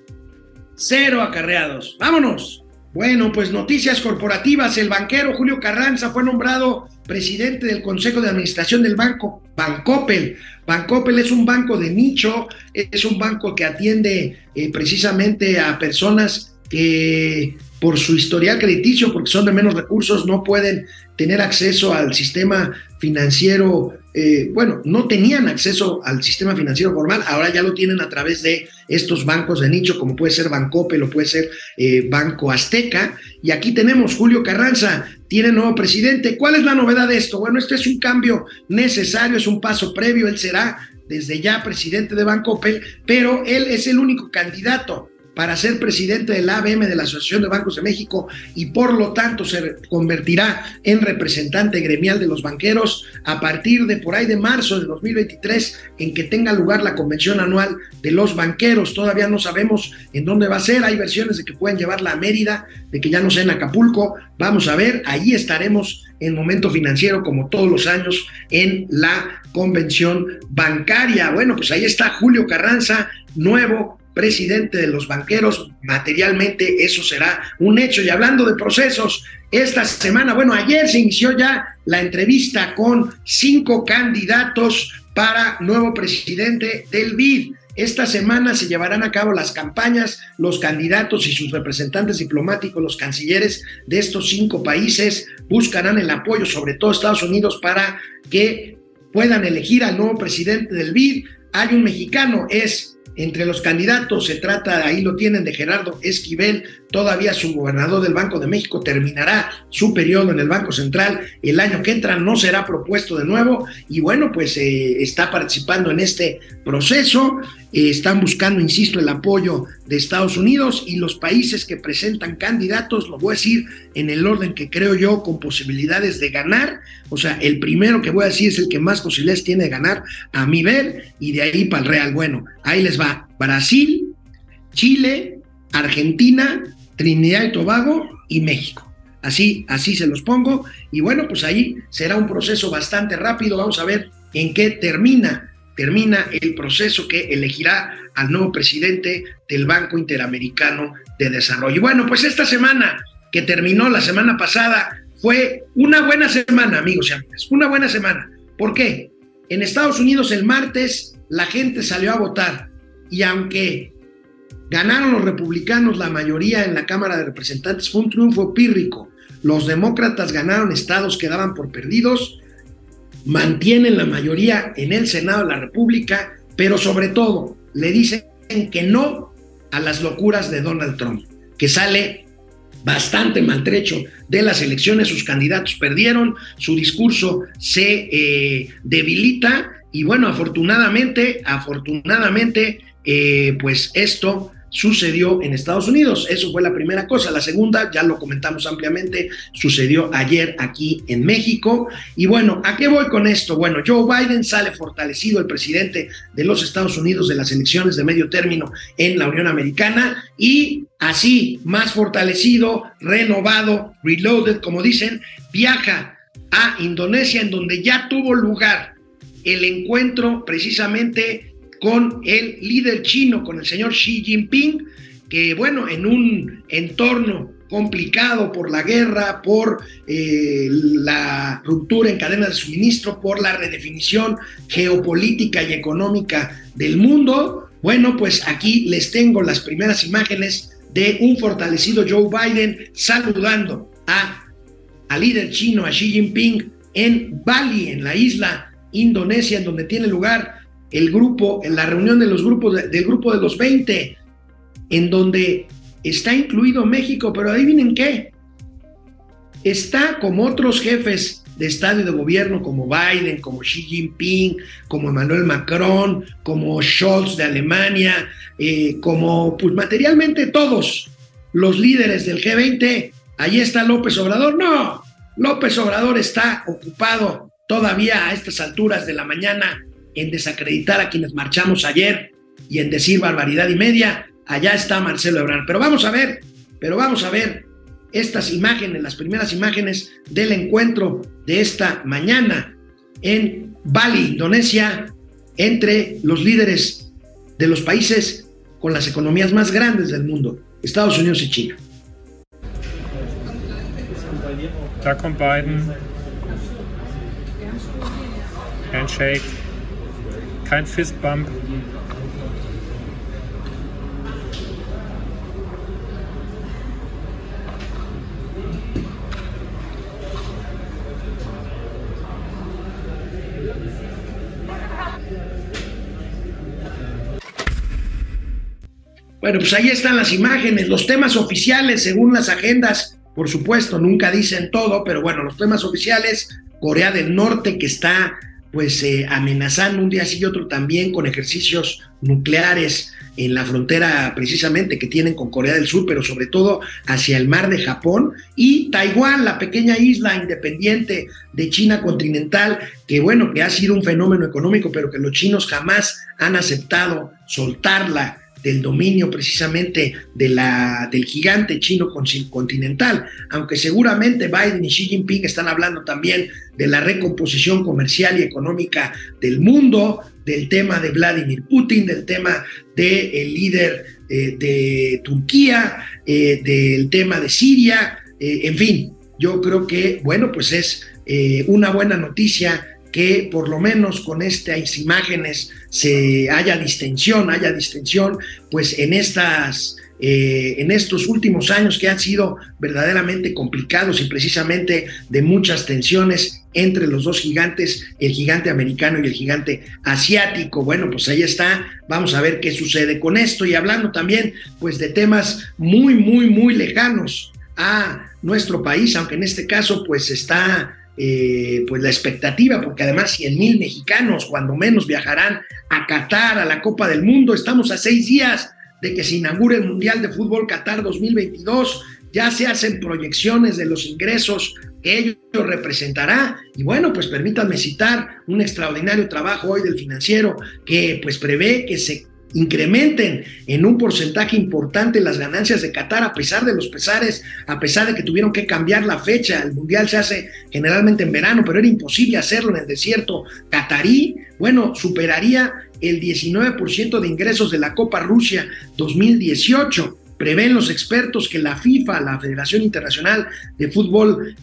cero acarreados. Vámonos. Bueno, pues noticias corporativas. El banquero Julio Carranza fue nombrado presidente del Consejo de Administración del Banco Bancoppel. Bancoppel es un banco de nicho, es un banco que atiende eh, precisamente a personas que por su historial crediticio, porque son de menos recursos, no pueden tener acceso al sistema financiero, eh, bueno, no tenían acceso al sistema financiero formal, ahora ya lo tienen a través de estos bancos de nicho, como puede ser Bancoppel o puede ser eh, Banco Azteca. Y aquí tenemos Julio Carranza, tiene nuevo presidente. ¿Cuál es la novedad de esto? Bueno, este es un cambio necesario, es un paso previo, él será desde ya presidente de Bancoppel, pero él es el único candidato para ser presidente del ABM de la Asociación de Bancos de México y por lo tanto se convertirá en representante gremial de los banqueros a partir de por ahí de marzo de 2023 en que tenga lugar la convención anual de los banqueros. Todavía no sabemos en dónde va a ser, hay versiones de que pueden llevarla a Mérida, de que ya no sea en Acapulco. Vamos a ver, allí estaremos en momento financiero como todos los años en la convención bancaria. Bueno, pues ahí está Julio Carranza, nuevo presidente de los banqueros, materialmente eso será un hecho. Y hablando de procesos, esta semana, bueno, ayer se inició ya la entrevista con cinco candidatos para nuevo presidente del BID. Esta semana se llevarán a cabo las campañas, los candidatos y sus representantes diplomáticos, los cancilleres de estos cinco países buscarán el apoyo, sobre todo Estados Unidos, para que puedan elegir al nuevo presidente del BID. Hay un mexicano, es entre los candidatos se trata, ahí lo tienen, de Gerardo Esquivel, todavía su gobernador del Banco de México terminará su periodo en el Banco Central el año que entra, no será propuesto de nuevo y bueno, pues eh, está participando en este proceso, eh, están buscando, insisto, el apoyo de Estados Unidos y los países que presentan candidatos, lo voy a decir en el orden que creo yo, con posibilidades de ganar, o sea, el primero que voy a decir es el que más posibilidades tiene de ganar a mi ver y de ahí para el Real. Bueno, ahí les va Brasil, Chile, Argentina, Trinidad y Tobago y México. Así, así se los pongo. Y bueno, pues ahí será un proceso bastante rápido. Vamos a ver en qué termina, termina el proceso que elegirá al nuevo presidente del Banco Interamericano de Desarrollo. Bueno, pues esta semana que terminó la semana pasada fue una buena semana, amigos y amigas. Una buena semana. ¿Por qué? En Estados Unidos el martes la gente salió a votar y aunque Ganaron los republicanos la mayoría en la Cámara de Representantes, fue un triunfo pírrico. Los demócratas ganaron estados que daban por perdidos. Mantienen la mayoría en el Senado de la República, pero sobre todo le dicen que no a las locuras de Donald Trump, que sale bastante maltrecho de las elecciones, sus candidatos perdieron, su discurso se eh, debilita y bueno, afortunadamente, afortunadamente, eh, pues esto sucedió en Estados Unidos. Eso fue la primera cosa. La segunda, ya lo comentamos ampliamente, sucedió ayer aquí en México. Y bueno, ¿a qué voy con esto? Bueno, Joe Biden sale fortalecido, el presidente de los Estados Unidos de las elecciones de medio término en la Unión Americana y así, más fortalecido, renovado, reloaded, como dicen, viaja a Indonesia en donde ya tuvo lugar el encuentro precisamente con el líder chino, con el señor Xi Jinping, que bueno, en un entorno complicado por la guerra, por eh, la ruptura en cadenas de suministro, por la redefinición geopolítica y económica del mundo. Bueno, pues aquí les tengo las primeras imágenes de un fortalecido Joe Biden saludando a al líder chino, a Xi Jinping, en Bali, en la isla Indonesia, en donde tiene lugar el grupo, en la reunión de los grupos del grupo de los 20, en donde está incluido México, pero adivinen qué, está como otros jefes de Estado y de gobierno como Biden, como Xi Jinping, como Emmanuel Macron, como Scholz de Alemania, eh, como pues materialmente todos los líderes del G20, ahí está López Obrador. No, López Obrador está ocupado todavía a estas alturas de la mañana en desacreditar a quienes marchamos ayer y en decir barbaridad y media, allá está Marcelo Ebrard. Pero vamos a ver, pero vamos a ver estas imágenes, las primeras imágenes del encuentro de esta mañana en Bali, Indonesia, entre los líderes de los países con las economías más grandes del mundo, Estados Unidos y China. Da kommt Biden. Handshake. Kein Fistbump. Bueno, pues ahí están las imágenes, los temas oficiales según las agendas, por supuesto, nunca dicen todo, pero bueno, los temas oficiales, Corea del Norte que está pues eh, amenazando un día sí y otro también con ejercicios nucleares en la frontera precisamente que tienen con Corea del Sur, pero sobre todo hacia el mar de Japón y Taiwán, la pequeña isla independiente de China continental, que bueno, que ha sido un fenómeno económico, pero que los chinos jamás han aceptado soltarla del dominio precisamente de la, del gigante chino continental, aunque seguramente Biden y Xi Jinping están hablando también de la recomposición comercial y económica del mundo, del tema de Vladimir Putin, del tema del líder eh, de Turquía, eh, del tema de Siria, eh, en fin, yo creo que, bueno, pues es una buena noticia que por lo menos con estas imágenes se haya distensión, haya distensión, pues en estas eh, en estos últimos años que han sido verdaderamente complicados y precisamente de muchas tensiones entre los dos gigantes, el gigante americano y el gigante asiático. Bueno, pues ahí está, vamos a ver qué sucede con esto y hablando también pues de temas muy, muy, muy lejanos a nuestro país, aunque en este caso pues está eh, pues la expectativa, porque además 100 mil mexicanos cuando menos viajarán a Qatar, a la Copa del Mundo, estamos a seis días de que se inaugure el Mundial de Fútbol Qatar 2022, ya se hacen proyecciones de los ingresos que ello representará. Y bueno, pues permítanme citar un extraordinario trabajo hoy del financiero que pues prevé que se incrementen en un porcentaje importante las ganancias de Qatar a pesar de los pesares, a pesar de que tuvieron que cambiar la fecha. El Mundial se hace generalmente en verano, pero era imposible hacerlo en el desierto catarí. Bueno, superaría el 19% de ingresos de la Copa Rusia 2018. Prevén los expertos que la FIFA, la Federación Internacional de Fútbol,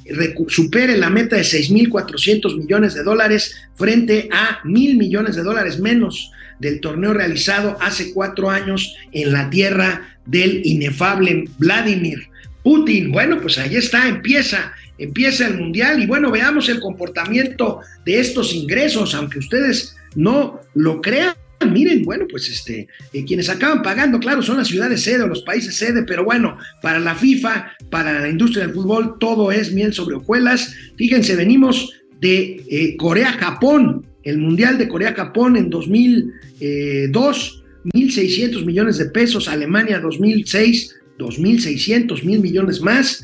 supere la meta de 6.400 millones de dólares frente a mil millones de dólares menos del torneo realizado hace cuatro años en la tierra del inefable Vladimir Putin. Bueno, pues ahí está, empieza empieza el Mundial y bueno, veamos el comportamiento de estos ingresos, aunque ustedes no lo crean. Miren, bueno, pues este, eh, quienes acaban pagando, claro, son las ciudades sede o los países sede, pero bueno, para la FIFA, para la industria del fútbol, todo es miel sobre hojuelas. Fíjense, venimos de eh, Corea-Japón, el Mundial de Corea-Japón en 2002, 1.600 millones de pesos, Alemania 2006, 2.600, mil millones más,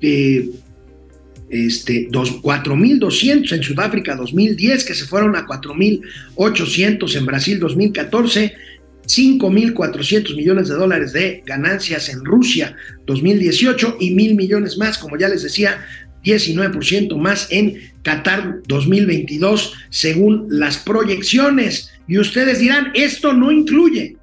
eh, este, 4.200 en Sudáfrica 2010, que se fueron a 4.800 en Brasil 2014, 5.400 millones de dólares de ganancias en Rusia 2018 y mil millones más, como ya les decía, 19% más en Qatar 2022, según las proyecciones. Y ustedes dirán, esto no incluye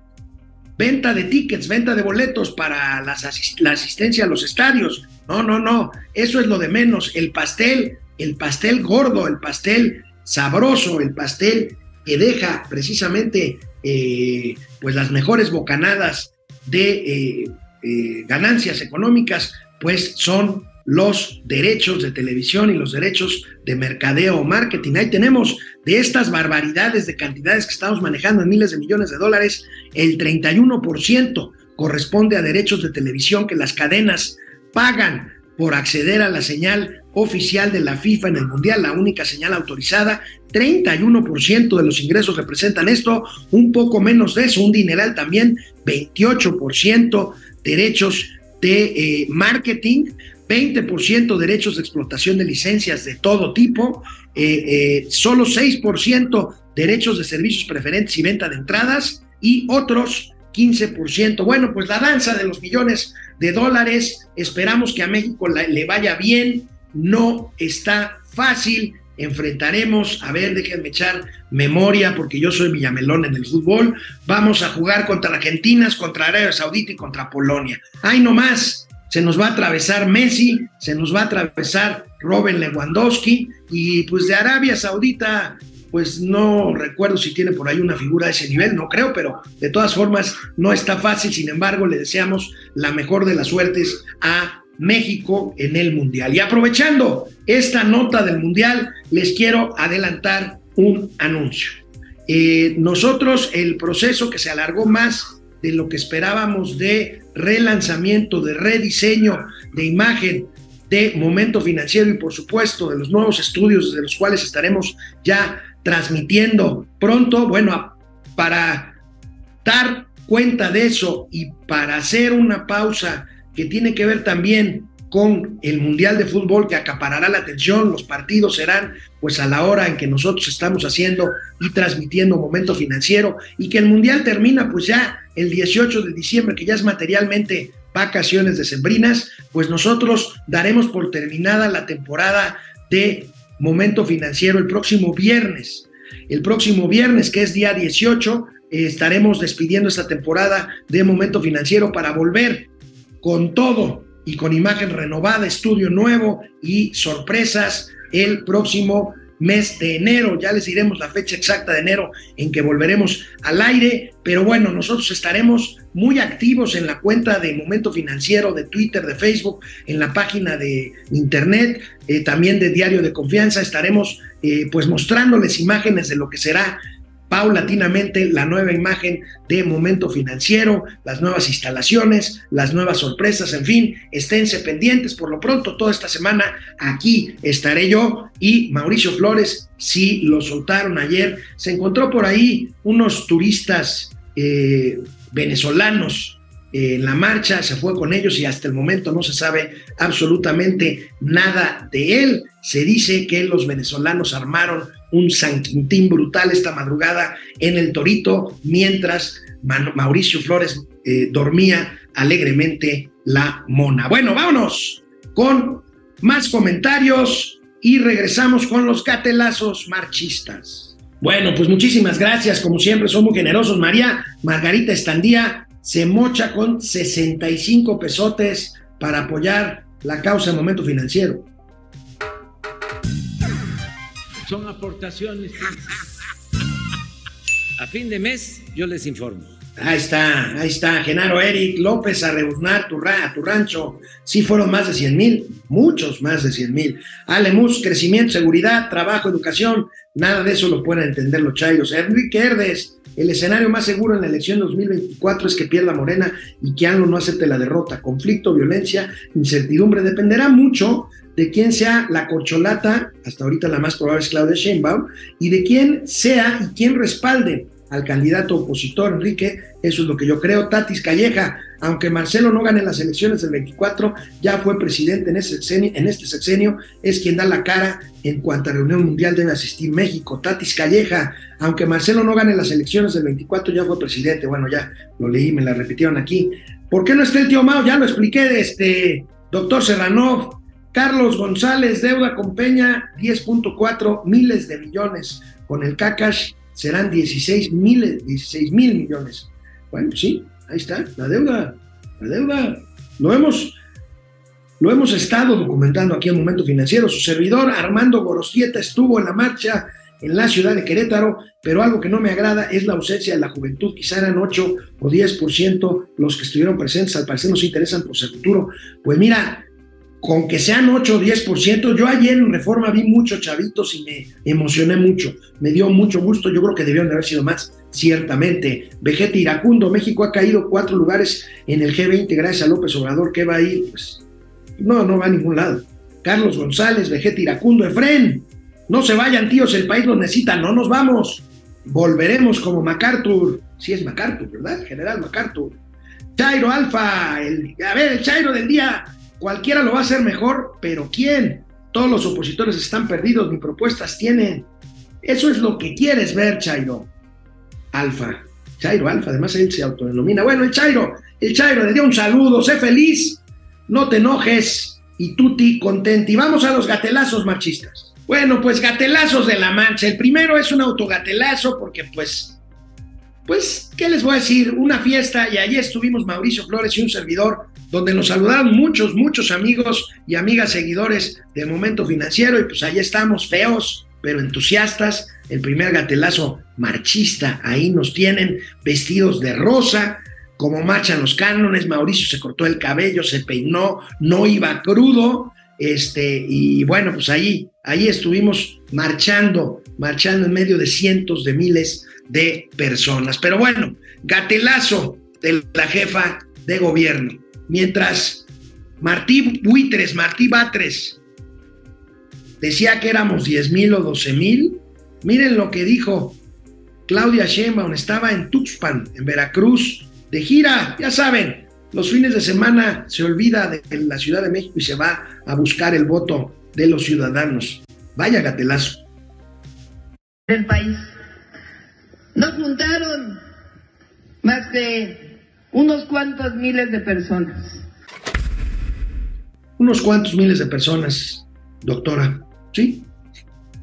venta de tickets, venta de boletos para la asistencia a los estadios. No, no, no, eso es lo de menos. El pastel, el pastel gordo, el pastel sabroso, el pastel que deja precisamente eh, pues las mejores bocanadas de eh, eh, ganancias económicas, pues son los derechos de televisión y los derechos de mercadeo o marketing. Ahí tenemos de estas barbaridades de cantidades que estamos manejando en miles de millones de dólares, el 31% corresponde a derechos de televisión que las cadenas pagan por acceder a la señal oficial de la FIFA en el Mundial, la única señal autorizada. 31% de los ingresos representan esto, un poco menos de eso, un dineral también, 28% derechos de eh, marketing, 20% derechos de explotación de licencias de todo tipo, eh, eh, solo 6% derechos de servicios preferentes y venta de entradas y otros 15%. Bueno, pues la danza de los millones de dólares, esperamos que a México le vaya bien, no está fácil, enfrentaremos, a ver, déjenme echar memoria porque yo soy Villamelón en el fútbol, vamos a jugar contra Argentina, contra Arabia Saudita y contra Polonia. ¡Ay, no más! Se nos va a atravesar Messi, se nos va a atravesar Robin Lewandowski y pues de Arabia Saudita pues no recuerdo si tiene por ahí una figura de ese nivel, no creo, pero de todas formas no está fácil, sin embargo le deseamos la mejor de las suertes a México en el Mundial. Y aprovechando esta nota del Mundial, les quiero adelantar un anuncio. Eh, nosotros el proceso que se alargó más de lo que esperábamos de relanzamiento, de rediseño de imagen de momento financiero y por supuesto de los nuevos estudios de los cuales estaremos ya transmitiendo pronto. Bueno, para dar cuenta de eso y para hacer una pausa que tiene que ver también con el Mundial de Fútbol que acaparará la atención, los partidos serán pues a la hora en que nosotros estamos haciendo y transmitiendo momento financiero y que el Mundial termina pues ya el 18 de diciembre, que ya es materialmente vacaciones decembrinas, pues nosotros daremos por terminada la temporada de momento financiero el próximo viernes. El próximo viernes, que es día 18, eh, estaremos despidiendo esta temporada de momento financiero para volver con todo y con imagen renovada, estudio nuevo y sorpresas el próximo mes de enero. Ya les diremos la fecha exacta de enero en que volveremos al aire, pero bueno, nosotros estaremos muy activos en la cuenta de Momento Financiero, de Twitter, de Facebook, en la página de Internet, eh, también de Diario de Confianza. Estaremos eh, pues mostrándoles imágenes de lo que será paulatinamente la nueva imagen de momento financiero, las nuevas instalaciones, las nuevas sorpresas, en fin, esténse pendientes. Por lo pronto, toda esta semana aquí estaré yo y Mauricio Flores, si lo soltaron ayer, se encontró por ahí unos turistas eh, venezolanos en la marcha, se fue con ellos y hasta el momento no se sabe absolutamente nada de él. Se dice que los venezolanos armaron un San Quintín brutal esta madrugada en el Torito, mientras Mauricio Flores eh, dormía alegremente la mona. Bueno, vámonos con más comentarios y regresamos con los catelazos marchistas. Bueno, pues muchísimas gracias, como siempre, son muy generosos. María Margarita Estandía se mocha con 65 pesotes para apoyar la causa de momento financiero A fin de mes yo les informo. Ahí está, ahí está, Genaro Eric López a rebuznar tu, a tu rancho. Sí fueron más de 100 mil, muchos más de 100 mil. Alemus, crecimiento, seguridad, trabajo, educación, nada de eso lo pueden entender los chayos. Enrique Herdes, el escenario más seguro en la elección 2024 es que pierda Morena y que ANLO no acepte la derrota. Conflicto, violencia, incertidumbre, dependerá mucho de quién sea la corcholata, hasta ahorita la más probable es Claudia Sheinbaum, y de quién sea y quién respalde al candidato opositor, Enrique, eso es lo que yo creo. Tatis Calleja, aunque Marcelo no gane las elecciones del 24, ya fue presidente en, ese este sexenio, es quien da la cara en cuanto a reunión mundial debe asistir México. Tatis Calleja, aunque Marcelo no gane las elecciones del 24, ya fue presidente. Bueno, ya lo leí, me la repitieron aquí. ¿Por qué no está el tío Mao? Ya lo expliqué este doctor Serrano. Carlos González, deuda con Peña, 10.4 miles de millones. Con el Cacash serán 16 mil 16 mil millones. Bueno, sí, ahí está, la deuda, la deuda. Lo hemos, lo hemos estado documentando aquí en Momento Financiero. Su servidor, Armando Gorostieta, estuvo en la marcha en la ciudad de Querétaro, pero algo que no me agrada es la ausencia de la juventud. Quizá eran 8 o 10% los que estuvieron presentes, al parecer nos interesan por su futuro. Pues mira, con que sean 8 o 10%, yo ayer en Reforma vi muchos chavitos y me emocioné mucho, me dio mucho gusto, yo creo que debieron de haber sido más, ciertamente. Vegeta Iracundo, México ha caído cuatro lugares en el G20 gracias a López Obrador, ¿qué va a ir? Pues no, no va a ningún lado. Carlos González, Vegeta Iracundo, Efren, no se vayan tíos, el país los necesita, no nos vamos, volveremos como MacArthur, sí es MacArthur, ¿verdad? General MacArthur. Chairo Alfa, el, a ver, el Chairo del día, Cualquiera lo va a hacer mejor, pero ¿quién? Todos los opositores están perdidos, ni propuestas tienen. Eso es lo que quieres ver, Chairo. Alfa. Chairo Alfa, además él se autodenomina. Bueno, el Chairo, el Chairo le dio un saludo, sé feliz, no te enojes y tuti contenti. Vamos a los gatelazos machistas. Bueno, pues gatelazos de la mancha. El primero es un autogatelazo porque pues, pues, ¿qué les voy a decir? Una fiesta y allí estuvimos Mauricio Flores y un servidor donde nos saludaron muchos, muchos amigos y amigas seguidores de Momento Financiero y pues ahí estamos, feos, pero entusiastas. El primer gatelazo marchista, ahí nos tienen vestidos de rosa, como marchan los cánones. Mauricio se cortó el cabello, se peinó, no iba crudo. Este, y bueno, pues ahí, ahí estuvimos marchando, marchando en medio de cientos de miles de personas. Pero bueno, gatelazo de la jefa de gobierno mientras Martí Buitres, Martí Batres, decía que éramos 10 mil o 12 mil, miren lo que dijo Claudia Sheinbaum, estaba en Tuxpan, en Veracruz, de gira, ya saben, los fines de semana se olvida de la Ciudad de México y se va a buscar el voto de los ciudadanos. Vaya gatelazo. Del país. No juntaron más que unos cuantos miles de personas. Unos cuantos miles de personas, doctora, ¿sí?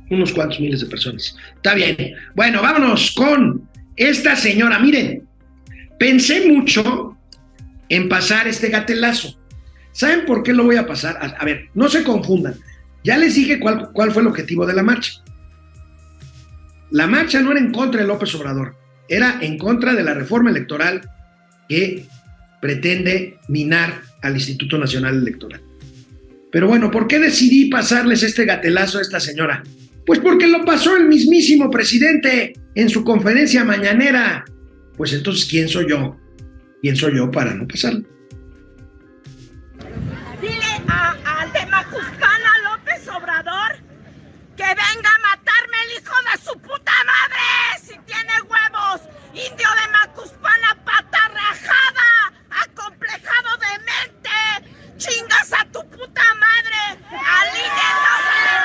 Unos cuantos miles de personas. Está bien. Bueno, vámonos con esta señora. Miren, pensé mucho en pasar este gatelazo. ¿Saben por qué lo voy a pasar? A, a ver, no se confundan. Ya les dije cuál, cuál fue el objetivo de la marcha. La marcha no era en contra de López Obrador, era en contra de la reforma electoral que pretende minar al Instituto Nacional Electoral. Pero bueno, ¿por qué decidí pasarles este gatelazo a esta señora? Pues porque lo pasó el mismísimo presidente en su conferencia mañanera. Pues entonces, ¿quién soy yo? ¿Quién soy yo para no pasarlo? Dile a, al de Macuspana López Obrador que venga a matarme el hijo de su puta madre si tiene huevos. Indio de Macuspana, Chingas a tu puta madre. Alínenos a la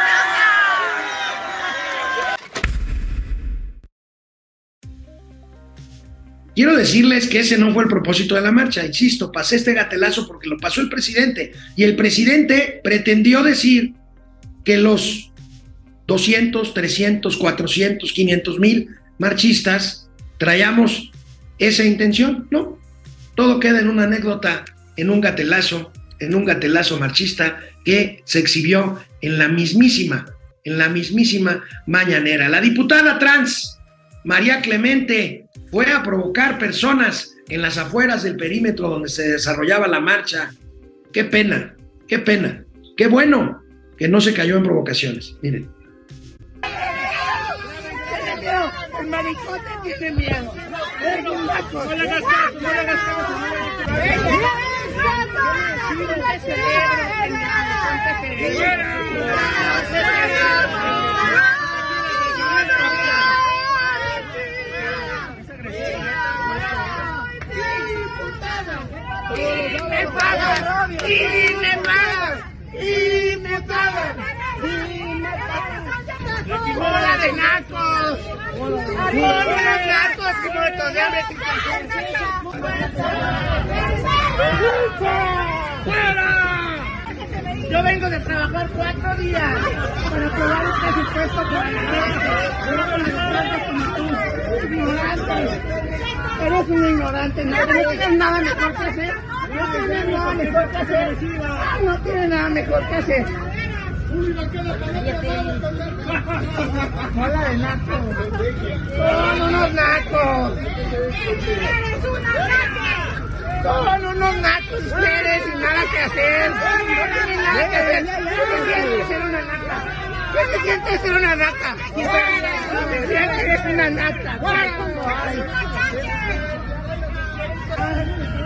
Quiero decirles que ese no fue el propósito de la marcha, insisto, pasé este gatelazo porque lo pasó el presidente y el presidente pretendió decir que los 200, 300, 400, 500 mil marchistas traíamos esa intención, ¿no? Todo queda en una anécdota, en un gatelazo, en un gatelazo marchista que se exhibió en la mismísima, en la mismísima mañanera. La diputada trans, María Clemente fue a provocar personas en las afueras del perímetro donde se desarrollaba la marcha. Qué pena, qué pena. Qué bueno que no se cayó en provocaciones. Miren. El maricote tiene miedo. Es un naco. No le hagas caso, no le hagas Y me pagan, y me pagan, y me pagan, y me pagan. ¡Bola de nacos! ¡Bola de nacos y muertos de hambre! ¡Fuera! Yo vengo de trabajar cuatro días para probar el presupuesto como tú. Ignorante. Eres un ignorante. No, no tienes nada mejor que hacer. No tienes nada mejor que hacer. No tienes nada mejor que hacer. Hola de nacos. Son unos nacos. ¡Eres una naca! Son unos nacos ustedes sin nada que hacer. No tienen nada que hacer. ¿Qué se siente ser una naca? ¿Qué se siente ser una naca? Que eres una naca.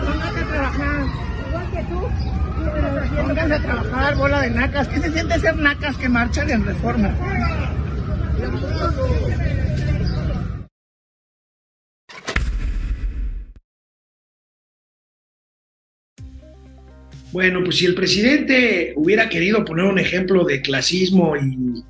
Pónganse a trabajar. Igual que tú. Pónganse a trabajar, bola de nacas. ¿Qué se siente ser nacas que marchan en reforma? Bueno, pues si el presidente hubiera querido poner un ejemplo de clasismo y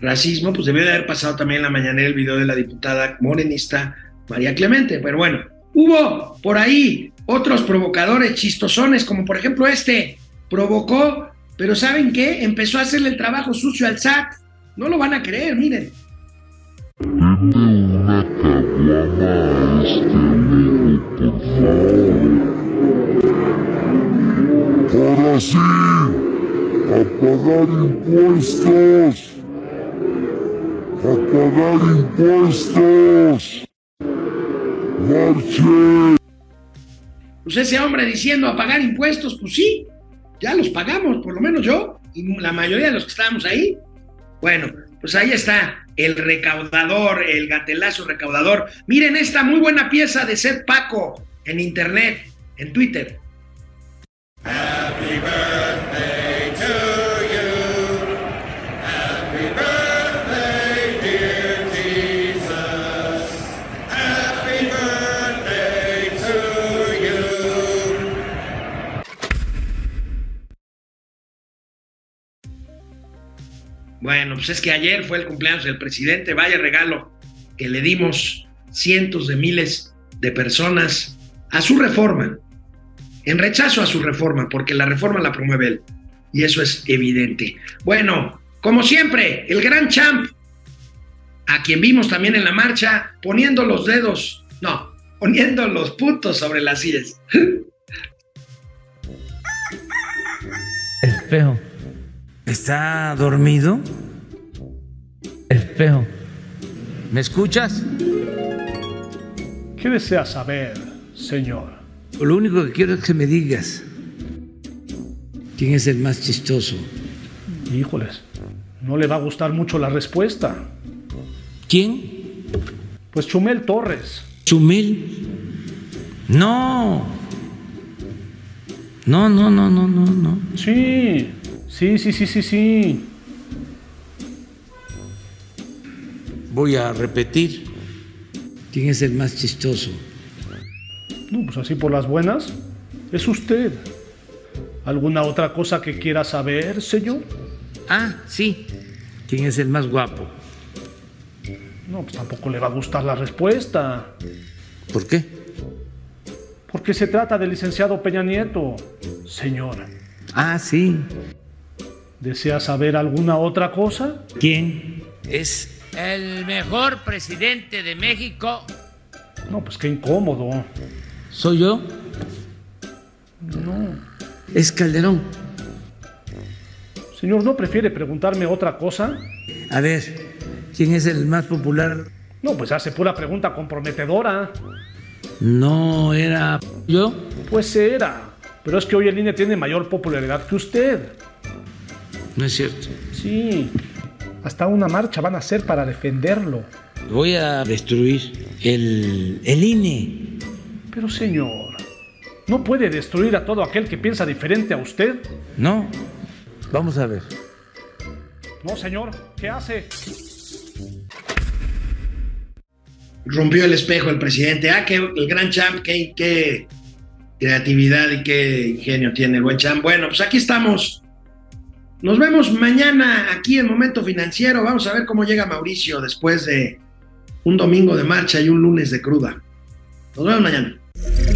racismo, pues debió de haber pasado también en la mañana el video de la diputada morenista María Clemente. Pero bueno, hubo por ahí otros provocadores chistosones, como por ejemplo este, provocó, pero ¿saben qué? Empezó a hacerle el trabajo sucio al SAT. No lo van a creer, miren. una este por. Ahora sí, a pagar impuestos. A pagar impuestos. Marche. Pues ese hombre diciendo a pagar impuestos, pues sí, ya los pagamos, por lo menos yo y la mayoría de los que estábamos ahí. Bueno, pues ahí está el recaudador, el gatelazo recaudador. Miren esta muy buena pieza de Seth Paco en internet, en Twitter. Bueno, pues es que ayer fue el cumpleaños del presidente, vaya regalo que le dimos cientos de miles de personas a su reforma, en rechazo a su reforma, porque la reforma la promueve él, y eso es evidente. Bueno, como siempre, el gran champ, a quien vimos también en la marcha, poniendo los dedos, no, poniendo los puntos sobre las sillas. El espejo. ¿Está dormido? El espejo. ¿Me escuchas? ¿Qué desea saber, señor? Lo único que quiero es que me digas quién es el más chistoso. Híjoles, no le va a gustar mucho la respuesta. ¿Quién? Pues Chumel Torres. ¿Chumel? No. No, no, no, no, no, no. Sí, sí, sí, sí, sí, sí. Voy a repetir. ¿Quién es el más chistoso? No, pues así por las buenas. Es usted. ¿Alguna otra cosa que quiera saber, señor? Ah, sí. ¿Quién es el más guapo? No, pues tampoco le va a gustar la respuesta. ¿Por qué? Porque se trata del licenciado Peña Nieto, señora. Ah, sí. ¿Desea saber alguna otra cosa? ¿Quién es el mejor presidente de México? No, pues qué incómodo. ¿Soy yo? No. Es Calderón. Señor, ¿no prefiere preguntarme otra cosa? A ver, ¿quién es el más popular No, pues hace pura pregunta comprometedora. No era yo. Pues era. Pero es que hoy el INE tiene mayor popularidad que usted. No es cierto. Sí. Hasta una marcha van a hacer para defenderlo. Voy a destruir el, el INE. Pero señor, ¿no puede destruir a todo aquel que piensa diferente a usted? No. Vamos a ver. No, señor. ¿Qué hace? Rompió el espejo el presidente. Ah, que el gran champ, qué, qué creatividad y qué ingenio tiene el buen champ. Bueno, pues aquí estamos. Nos vemos mañana aquí en Momento Financiero. Vamos a ver cómo llega Mauricio después de un domingo de marcha y un lunes de cruda. Nos vemos mañana. Thank you.